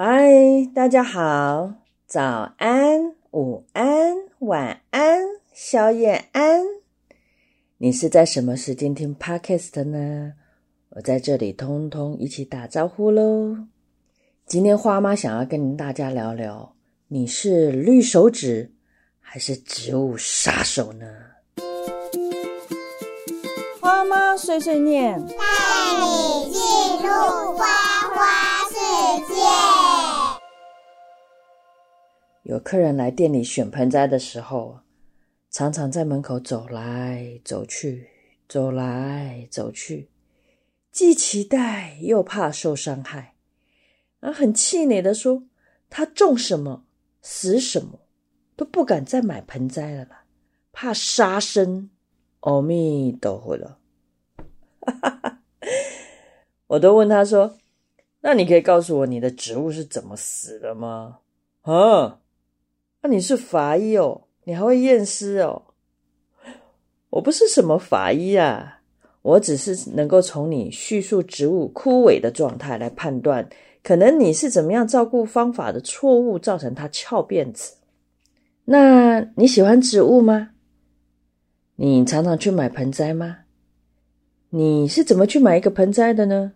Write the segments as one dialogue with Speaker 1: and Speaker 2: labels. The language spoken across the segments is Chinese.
Speaker 1: 嗨，大家好，早安、午安、晚安、宵夜安。你是在什么时间听 Podcast 呢？我在这里通通一起打招呼喽。今天花妈想要跟大家聊聊，你是绿手指还是植物杀手呢？花妈碎碎念，
Speaker 2: 带你进入花花世界。
Speaker 1: 有客人来店里选盆栽的时候，常常在门口走来走去，走来走去，既期待又怕受伤害，啊，很气馁的说：“他种什么死什么，都不敢再买盆栽了啦，怕杀生。”阿弥陀佛了，我都问他说：“那你可以告诉我你的植物是怎么死的吗？”啊？那你是法医哦，你还会验尸哦？我不是什么法医啊，我只是能够从你叙述植物枯萎的状态来判断，可能你是怎么样照顾方法的错误造成它翘辫子。那你喜欢植物吗？你常常去买盆栽吗？你是怎么去买一个盆栽的呢？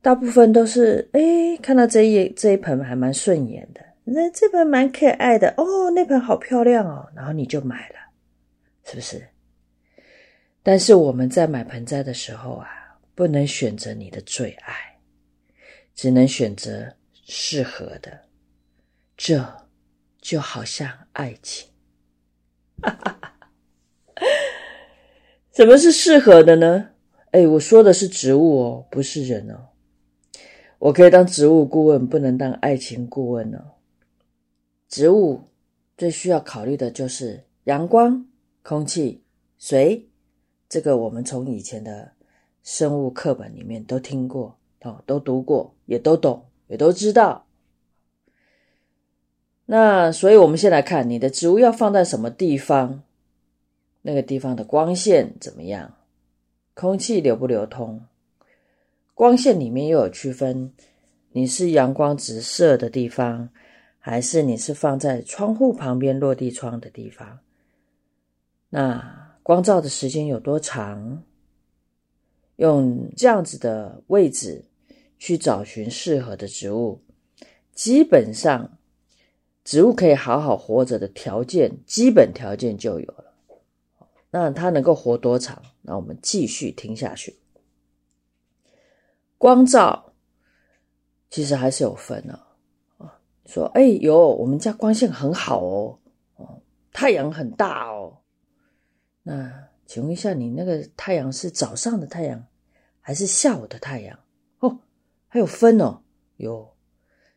Speaker 1: 大部分都是哎，看到这一这一盆还蛮顺眼的。那这盆蛮可爱的哦，那盆好漂亮哦，然后你就买了，是不是？但是我们在买盆栽的时候啊，不能选择你的最爱，只能选择适合的。这就好像爱情，哈哈哈！什么是适合的呢？哎，我说的是植物哦，不是人哦。我可以当植物顾问，不能当爱情顾问哦。植物最需要考虑的就是阳光、空气、水。这个我们从以前的生物课本里面都听过哦，都读过，也都懂，也都知道。那所以，我们先来看你的植物要放在什么地方，那个地方的光线怎么样，空气流不流通。光线里面又有区分，你是阳光直射的地方。还是你是放在窗户旁边落地窗的地方？那光照的时间有多长？用这样子的位置去找寻适合的植物，基本上植物可以好好活着的条件，基本条件就有了。那它能够活多长？那我们继续听下去。光照其实还是有分的。说：“哎呦，我们家光线很好哦，哦，太阳很大哦。那请问一下，你那个太阳是早上的太阳，还是下午的太阳？哦，还有分哦，有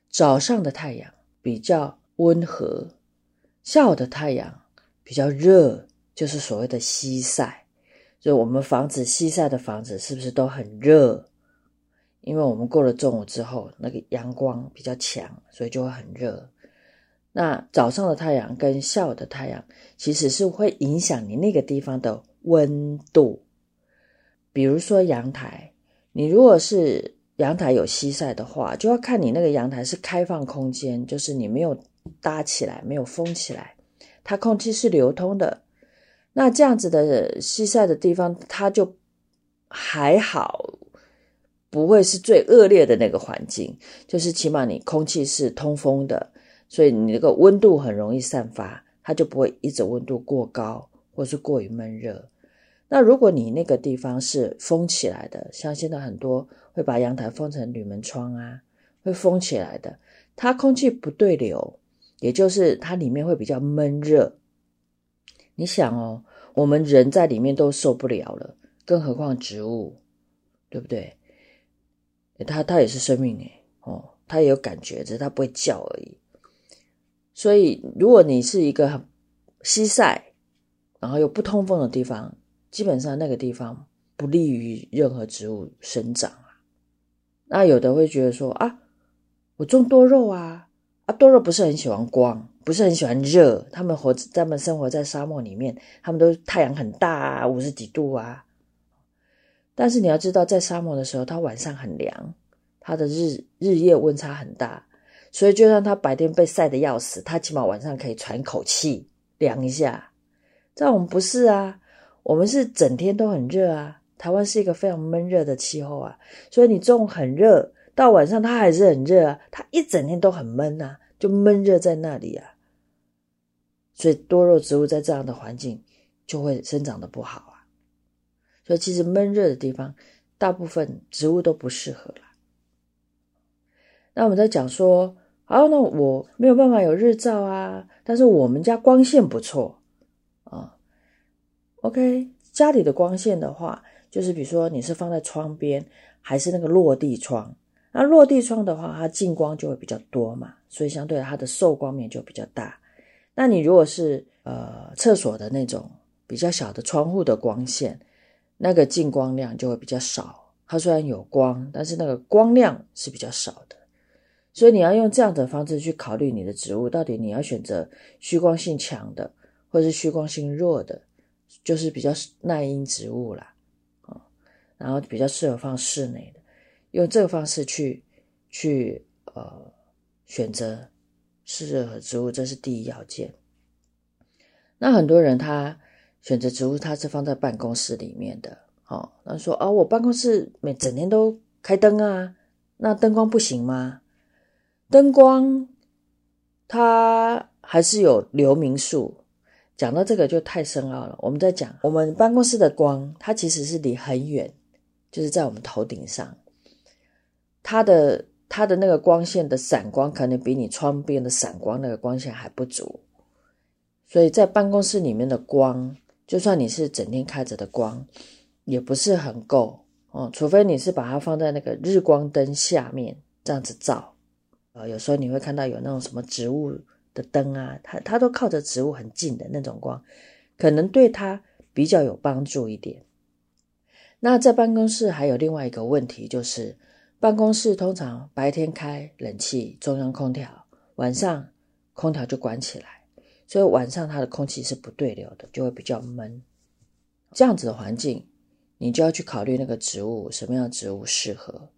Speaker 1: 早上的太阳比较温和，下午的太阳比较热，就是所谓的西晒。就我们房子西晒的房子是不是都很热？”因为我们过了中午之后，那个阳光比较强，所以就会很热。那早上的太阳跟下午的太阳，其实是会影响你那个地方的温度。比如说阳台，你如果是阳台有西晒的话，就要看你那个阳台是开放空间，就是你没有搭起来，没有封起来，它空气是流通的。那这样子的西晒的地方，它就还好。不会是最恶劣的那个环境，就是起码你空气是通风的，所以你那个温度很容易散发，它就不会一直温度过高或是过于闷热。那如果你那个地方是封起来的，像现在很多会把阳台封成铝门窗啊，会封起来的，它空气不对流，也就是它里面会比较闷热。你想哦，我们人在里面都受不了了，更何况植物，对不对？它它也是生命诶，哦，它也有感觉，只是它不会叫而已。所以，如果你是一个很西晒，然后又不通风的地方，基本上那个地方不利于任何植物生长啊。那有的会觉得说啊，我种多肉啊，啊多肉不是很喜欢光，不是很喜欢热，他们活他们生活在沙漠里面，他们都太阳很大啊，五十几度啊。但是你要知道，在沙漠的时候，它晚上很凉，它的日日夜温差很大，所以就算它白天被晒得要死，它起码晚上可以喘口气，凉一下。但我们不是啊，我们是整天都很热啊。台湾是一个非常闷热的气候啊，所以你中午很热，到晚上它还是很热啊，它一整天都很闷啊，就闷热在那里啊。所以多肉植物在这样的环境就会生长的不好啊。所以其实闷热的地方，大部分植物都不适合了。那我们在讲说，好，那我没有办法有日照啊，但是我们家光线不错啊。OK，家里的光线的话。就是比如说你是放在窗边，还是那个落地窗？那落地窗的话，它进光就会比较多嘛，所以相对它的受光面就比较大。那你如果是呃厕所的那种比较小的窗户的光线，那个进光量就会比较少。它虽然有光，但是那个光量是比较少的。所以你要用这样的方式去考虑你的植物，到底你要选择虚光性强的，或是虚光性弱的，就是比较耐阴植物啦啊。然后比较适合放室内的，用这个方式去去呃选择适合植物，这是第一要件。那很多人他选择植物，他是放在办公室里面的，哦，那说哦，我办公室每整天都开灯啊，那灯光不行吗？灯光它还是有流明数。讲到这个就太深奥了，我们在讲我们办公室的光，它其实是离很远。就是在我们头顶上，它的它的那个光线的闪光，可能比你窗边的闪光那个光线还不足，所以在办公室里面的光，就算你是整天开着的光，也不是很够哦。除非你是把它放在那个日光灯下面这样子照，呃，有时候你会看到有那种什么植物的灯啊，它它都靠着植物很近的那种光，可能对它比较有帮助一点。那在办公室还有另外一个问题，就是办公室通常白天开冷气、中央空调，晚上空调就关起来，所以晚上它的空气是不对流的，就会比较闷。这样子的环境，你就要去考虑那个植物什么样的植物适合，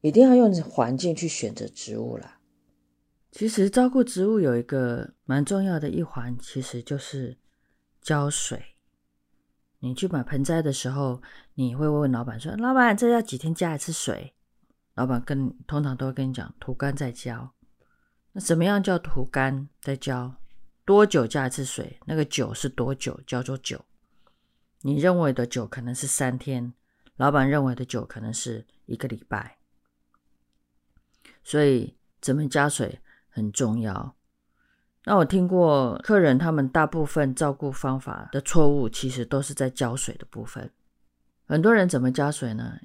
Speaker 1: 一定要用环境去选择植物啦。其实照顾植物有一个蛮重要的一环，其实就是浇水。你去买盆栽的时候，你会问老板说：“老板，这要几天加一次水？”老板跟通常都会跟你讲：“涂干再浇。”那什么样叫涂干再浇？多久加一次水？那个久是多久？叫做久。你认为的久可能是三天，老板认为的久可能是一个礼拜。所以怎么加水很重要。那我听过客人他们大部分照顾方法的错误，其实都是在浇水的部分。很多人怎么加水呢？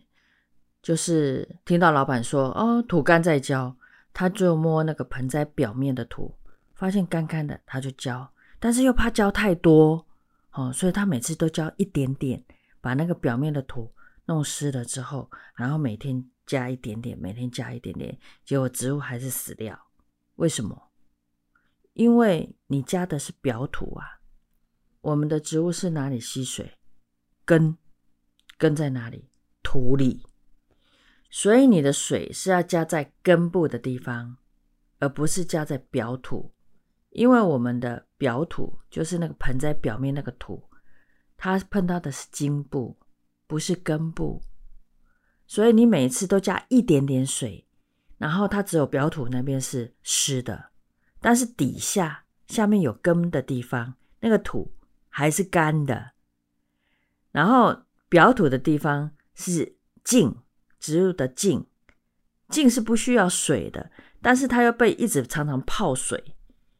Speaker 1: 就是听到老板说哦土干再浇，他就摸那个盆栽表面的土，发现干干的，他就浇，但是又怕浇太多哦，所以他每次都浇一点点，把那个表面的土弄湿了之后，然后每天加一点点，每天加一点点，结果植物还是死掉。为什么？因为你加的是表土啊，我们的植物是哪里吸水？根，根在哪里？土里。所以你的水是要加在根部的地方，而不是加在表土。因为我们的表土就是那个盆栽表面那个土，它碰到的是茎部，不是根部。所以你每次都加一点点水，然后它只有表土那边是湿的。但是底下下面有根的地方，那个土还是干的。然后表土的地方是茎，植物的茎，茎是不需要水的，但是它又被一直常常泡水，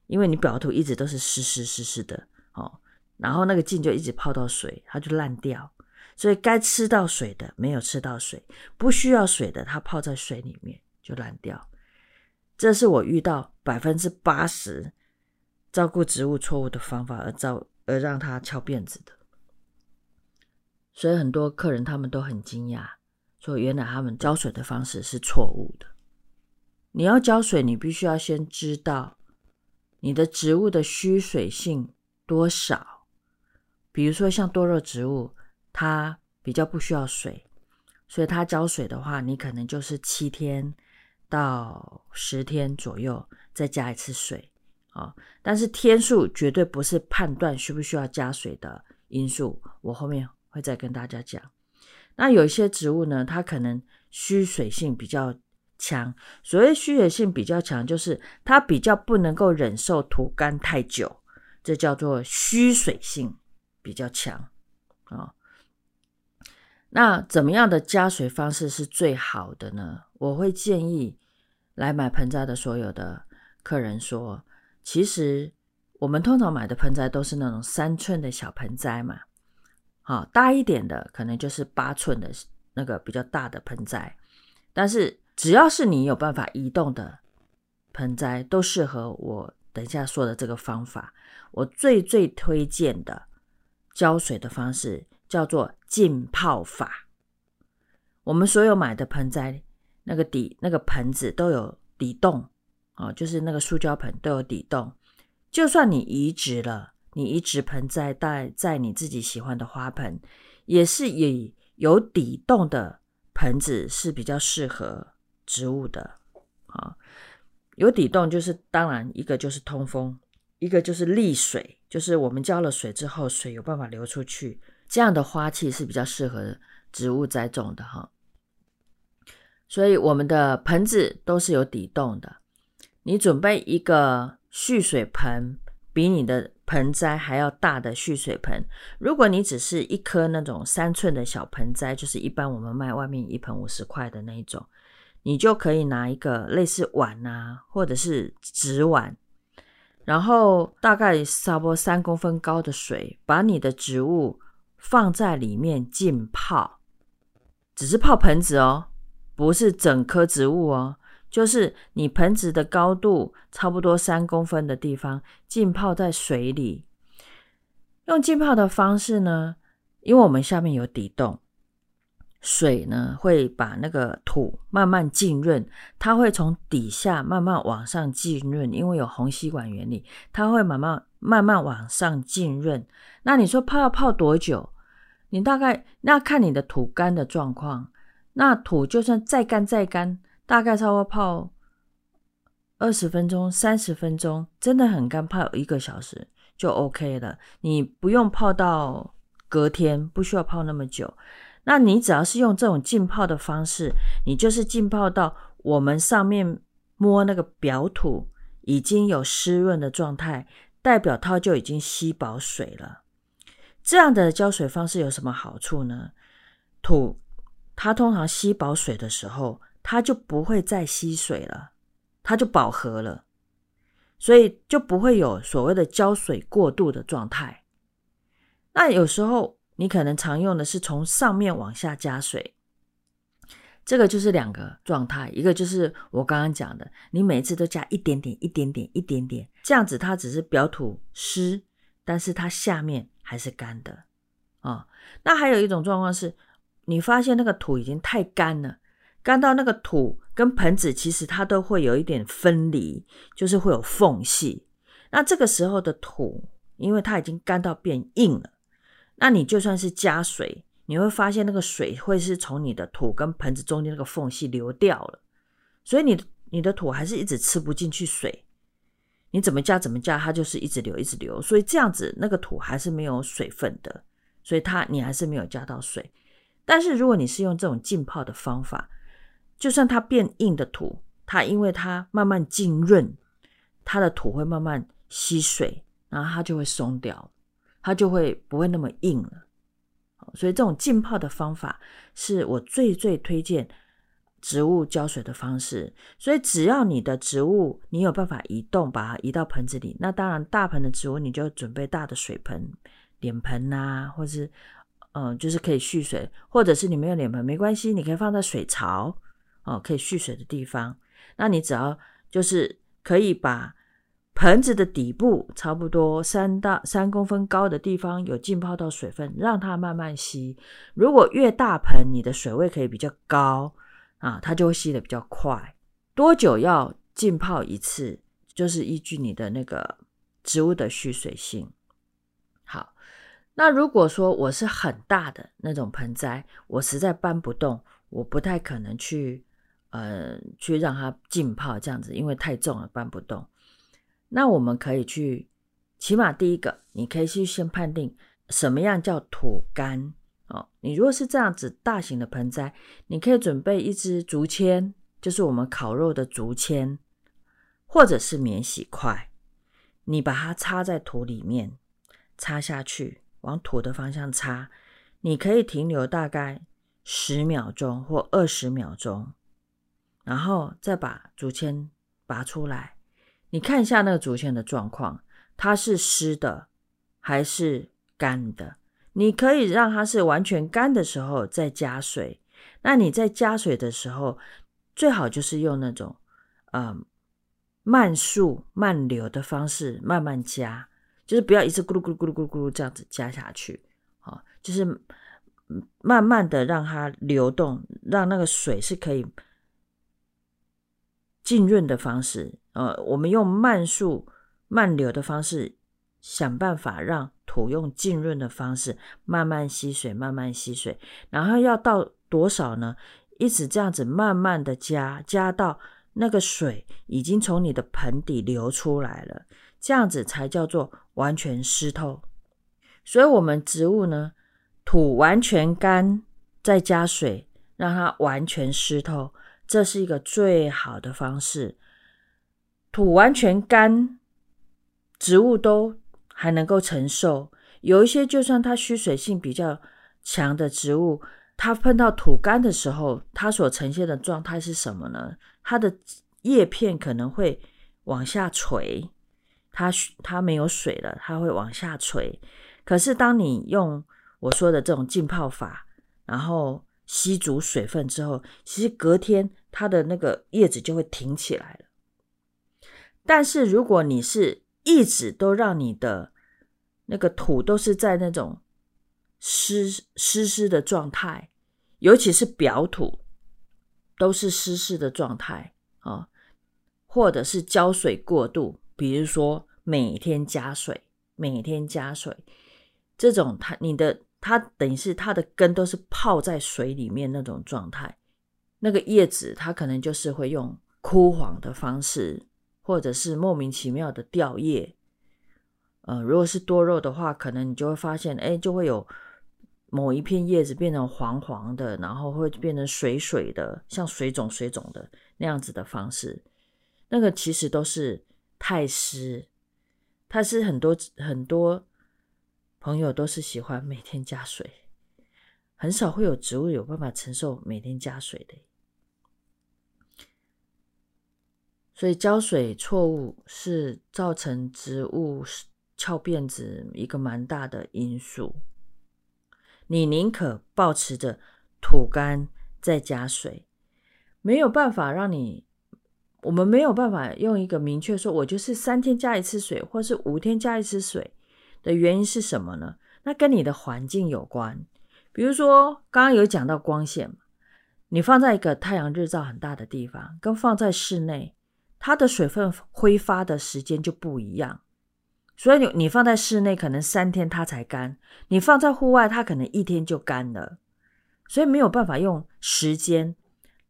Speaker 1: 因为你表土一直都是湿湿湿湿的哦。然后那个茎就一直泡到水，它就烂掉。所以该吃到水的没有吃到水，不需要水的它泡在水里面就烂掉。这是我遇到百分之八十照顾植物错误的方法，而造而让它翘辫子的。所以很多客人他们都很惊讶，说原来他们浇水的方式是错误的。你要浇水，你必须要先知道你的植物的需水性多少。比如说像多肉植物，它比较不需要水，所以它浇水的话，你可能就是七天。到十天左右再加一次水啊。但是天数绝对不是判断需不需要加水的因素，我后面会再跟大家讲。那有一些植物呢，它可能需水性比较强。所谓需水性比较强，就是它比较不能够忍受土干太久，这叫做需水性比较强啊。那怎么样的加水方式是最好的呢？我会建议来买盆栽的所有的客人说，其实我们通常买的盆栽都是那种三寸的小盆栽嘛。好，大一点的可能就是八寸的那个比较大的盆栽，但是只要是你有办法移动的盆栽，都适合我等一下说的这个方法。我最最推荐的浇水的方式叫做浸泡法。我们所有买的盆栽，那个底那个盆子都有底洞哦，就是那个塑胶盆都有底洞，就算你移植了。你移植盆栽带在你自己喜欢的花盆，也是以有底洞的盆子是比较适合植物的啊。有底洞就是当然一个就是通风，一个就是沥水，就是我们浇了水之后，水有办法流出去，这样的花器是比较适合植物栽种的哈。所以我们的盆子都是有底洞的。你准备一个蓄水盆，比你的。盆栽还要大的蓄水盆，如果你只是一颗那种三寸的小盆栽，就是一般我们卖外面一盆五十块的那一种，你就可以拿一个类似碗啊，或者是纸碗，然后大概差不多三公分高的水，把你的植物放在里面浸泡，只是泡盆子哦，不是整棵植物哦。就是你盆子的高度差不多三公分的地方浸泡在水里，用浸泡的方式呢，因为我们下面有底洞，水呢会把那个土慢慢浸润，它会从底下慢慢往上浸润，因为有虹吸管原理，它会慢慢慢慢往上浸润。那你说泡要泡多久？你大概那看你的土干的状况，那土就算再干再干。大概差不多泡二十分钟、三十分钟，真的很干，泡一个小时就 OK 了。你不用泡到隔天，不需要泡那么久。那你只要是用这种浸泡的方式，你就是浸泡到我们上面摸那个表土已经有湿润的状态，代表它就已经吸饱水了。这样的浇水方式有什么好处呢？土它通常吸饱水的时候。它就不会再吸水了，它就饱和了，所以就不会有所谓的浇水过度的状态。那有时候你可能常用的是从上面往下加水，这个就是两个状态，一个就是我刚刚讲的，你每次都加一点点、一点点、一点点，这样子它只是表土湿，但是它下面还是干的啊。那还有一种状况是，你发现那个土已经太干了。干到那个土跟盆子，其实它都会有一点分离，就是会有缝隙。那这个时候的土，因为它已经干到变硬了，那你就算是加水，你会发现那个水会是从你的土跟盆子中间那个缝隙流掉了，所以你你的土还是一直吃不进去水。你怎么加怎么加，它就是一直流一直流，所以这样子那个土还是没有水分的，所以它你还是没有加到水。但是如果你是用这种浸泡的方法，就算它变硬的土，它因为它慢慢浸润，它的土会慢慢吸水，然后它就会松掉，它就会不会那么硬了。所以这种浸泡的方法是我最最推荐植物浇水的方式。所以只要你的植物你有办法移动，把它移到盆子里，那当然大盆的植物你就准备大的水盆、脸盆呐，或是嗯，就是可以蓄水，或者是你没有脸盆没关系，你可以放在水槽。哦，可以蓄水的地方，那你只要就是可以把盆子的底部差不多三到三公分高的地方有浸泡到水分，让它慢慢吸。如果越大盆，你的水位可以比较高啊，它就会吸的比较快。多久要浸泡一次，就是依据你的那个植物的蓄水性。好，那如果说我是很大的那种盆栽，我实在搬不动，我不太可能去。呃去让它浸泡这样子，因为太重了搬不动。那我们可以去，起码第一个，你可以去先判定什么样叫土干哦。你如果是这样子大型的盆栽，你可以准备一支竹签，就是我们烤肉的竹签，或者是免洗块，你把它插在土里面，插下去，往土的方向插，你可以停留大概十秒钟或二十秒钟，然后再把竹签拔出来。你看一下那个竹签的状况，它是湿的还是干的？你可以让它是完全干的时候再加水。那你在加水的时候，最好就是用那种呃慢速慢流的方式慢慢加，就是不要一次咕噜咕噜咕噜咕噜咕噜这样子加下去，啊，就是慢慢的让它流动，让那个水是可以浸润的方式。呃，我们用慢速慢流的方式，想办法让土用浸润的方式慢慢吸水，慢慢吸水。然后要到多少呢？一直这样子慢慢的加，加到那个水已经从你的盆底流出来了，这样子才叫做完全湿透。所以，我们植物呢，土完全干，再加水，让它完全湿透，这是一个最好的方式。土完全干，植物都还能够承受。有一些，就算它需水性比较强的植物，它碰到土干的时候，它所呈现的状态是什么呢？它的叶片可能会往下垂，它它没有水了，它会往下垂。可是，当你用我说的这种浸泡法，然后吸足水分之后，其实隔天它的那个叶子就会挺起来了。但是如果你是一直都让你的那个土都是在那种湿湿湿的状态，尤其是表土都是湿湿的状态啊，或者是浇水过度，比如说每天加水，每天加水，这种它你的它等于是它的根都是泡在水里面那种状态，那个叶子它可能就是会用枯黄的方式。或者是莫名其妙的掉叶，呃，如果是多肉的话，可能你就会发现，哎，就会有某一片叶子变成黄黄的，然后会变成水水的，像水肿水肿的那样子的方式。那个其实都是太湿，它是很多很多朋友都是喜欢每天加水，很少会有植物有办法承受每天加水的。所以浇水错误是造成植物翘辫子一个蛮大的因素。你宁可保持着土干再加水，没有办法让你，我们没有办法用一个明确说，我就是三天加一次水，或是五天加一次水的原因是什么呢？那跟你的环境有关。比如说刚刚有讲到光线你放在一个太阳日照很大的地方，跟放在室内。它的水分挥发的时间就不一样，所以你你放在室内可能三天它才干，你放在户外它可能一天就干了，所以没有办法用时间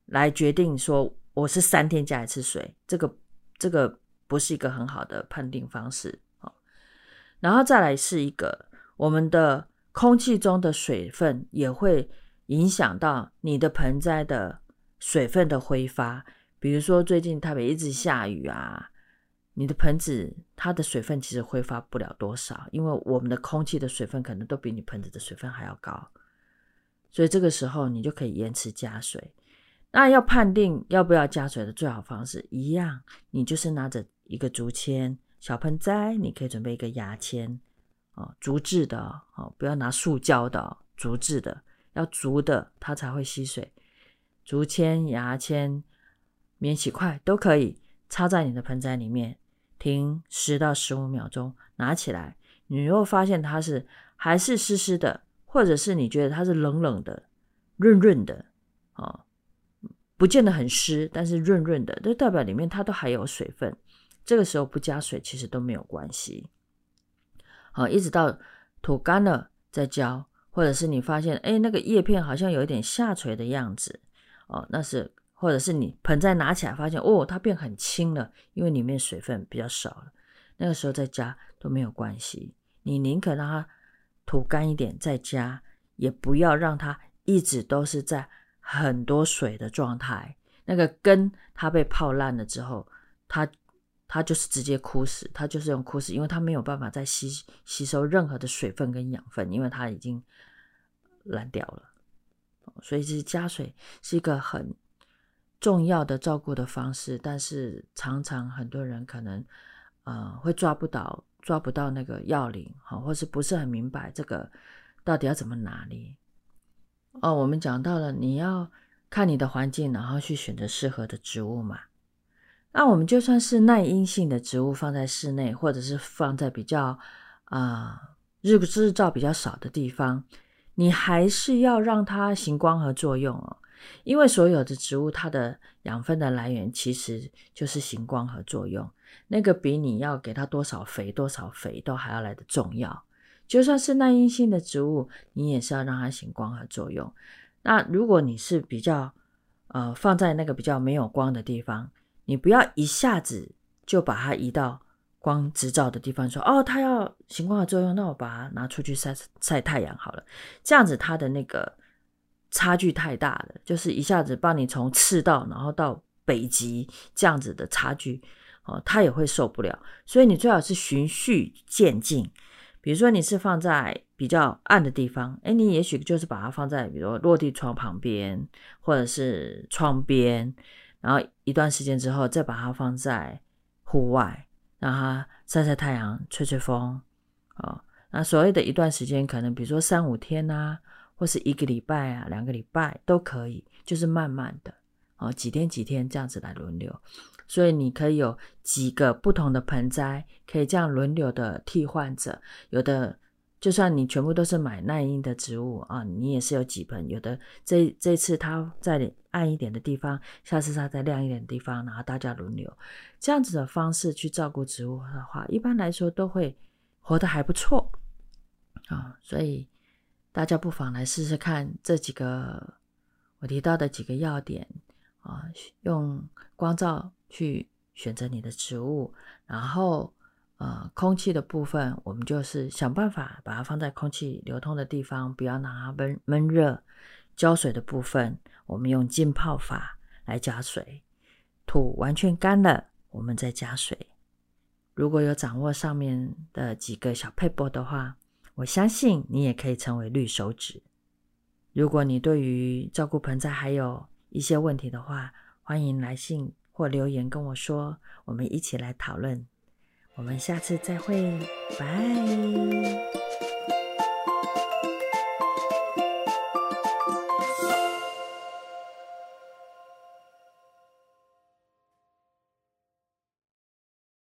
Speaker 1: 来决定说我是三天加一次水，这个这个不是一个很好的判定方式啊。然后再来是一个我们的空气中的水分也会影响到你的盆栽的水分的挥发。比如说，最近台北一直下雨啊，你的盆子它的水分其实挥发不了多少，因为我们的空气的水分可能都比你盆子的水分还要高，所以这个时候你就可以延迟加水。那要判定要不要加水的最好方式，一样，你就是拿着一个竹签，小盆栽你可以准备一个牙签哦，竹制的哦，不要拿塑胶的，竹制的，要竹的它才会吸水。竹签、牙签。免洗块都可以插在你的盆栽里面，停十到十五秒钟，拿起来。你如果发现它是还是湿湿的，或者是你觉得它是冷冷的、润润的，啊，不见得很湿，但是润润的，就代表里面它都还有水分。这个时候不加水其实都没有关系。好，一直到土干了再浇，或者是你发现哎那个叶片好像有一点下垂的样子，哦，那是。或者是你盆栽拿起来发现哦，它变很轻了，因为里面水分比较少了，那个时候再加都没有关系。你宁可让它土干一点再加，也不要让它一直都是在很多水的状态。那个根它被泡烂了之后，它它就是直接枯死，它就是用枯死，因为它没有办法再吸吸收任何的水分跟养分，因为它已经烂掉了。所以，其实加水是一个很重要的照顾的方式，但是常常很多人可能呃会抓不到抓不到那个要领，好，或是不是很明白这个到底要怎么拿捏。哦，我们讲到了，你要看你的环境，然后去选择适合的植物嘛。那我们就算是耐阴性的植物放在室内，或者是放在比较啊日日照比较少的地方。你还是要让它行光合作用哦，因为所有的植物它的养分的来源其实就是行光合作用，那个比你要给它多少肥多少肥都还要来的重要。就算是耐阴性的植物，你也是要让它行光合作用。那如果你是比较呃放在那个比较没有光的地方，你不要一下子就把它移到。光直照的地方，说哦，它要行光合作用，那我把它拿出去晒晒太阳好了。这样子它的那个差距太大了，就是一下子帮你从赤道然后到北极这样子的差距，哦，他也会受不了。所以你最好是循序渐进。比如说你是放在比较暗的地方，哎，你也许就是把它放在比如落地窗旁边或者是窗边，然后一段时间之后再把它放在户外。让它晒晒太阳、吹吹风，哦，那所谓的一段时间，可能比如说三五天啊，或是一个礼拜啊、两个礼拜都可以，就是慢慢的哦，几天几天这样子来轮流。所以你可以有几个不同的盆栽，可以这样轮流的替换着，有的。就算你全部都是买耐阴的植物啊，你也是有几盆。有的这这次它在暗一点的地方，下次它在亮一点的地方，然后大家轮流这样子的方式去照顾植物的话，一般来说都会活得还不错啊。所以大家不妨来试试看这几个我提到的几个要点啊，用光照去选择你的植物，然后。呃，空气的部分，我们就是想办法把它放在空气流通的地方，不要让它闷闷热。浇水的部分，我们用浸泡法来加水，土完全干了，我们再加水。如果有掌握上面的几个小配波的话，我相信你也可以成为绿手指。如果你对于照顾盆栽还有一些问题的话，欢迎来信或留言跟我说，我们一起来讨论。我们下次再会，拜。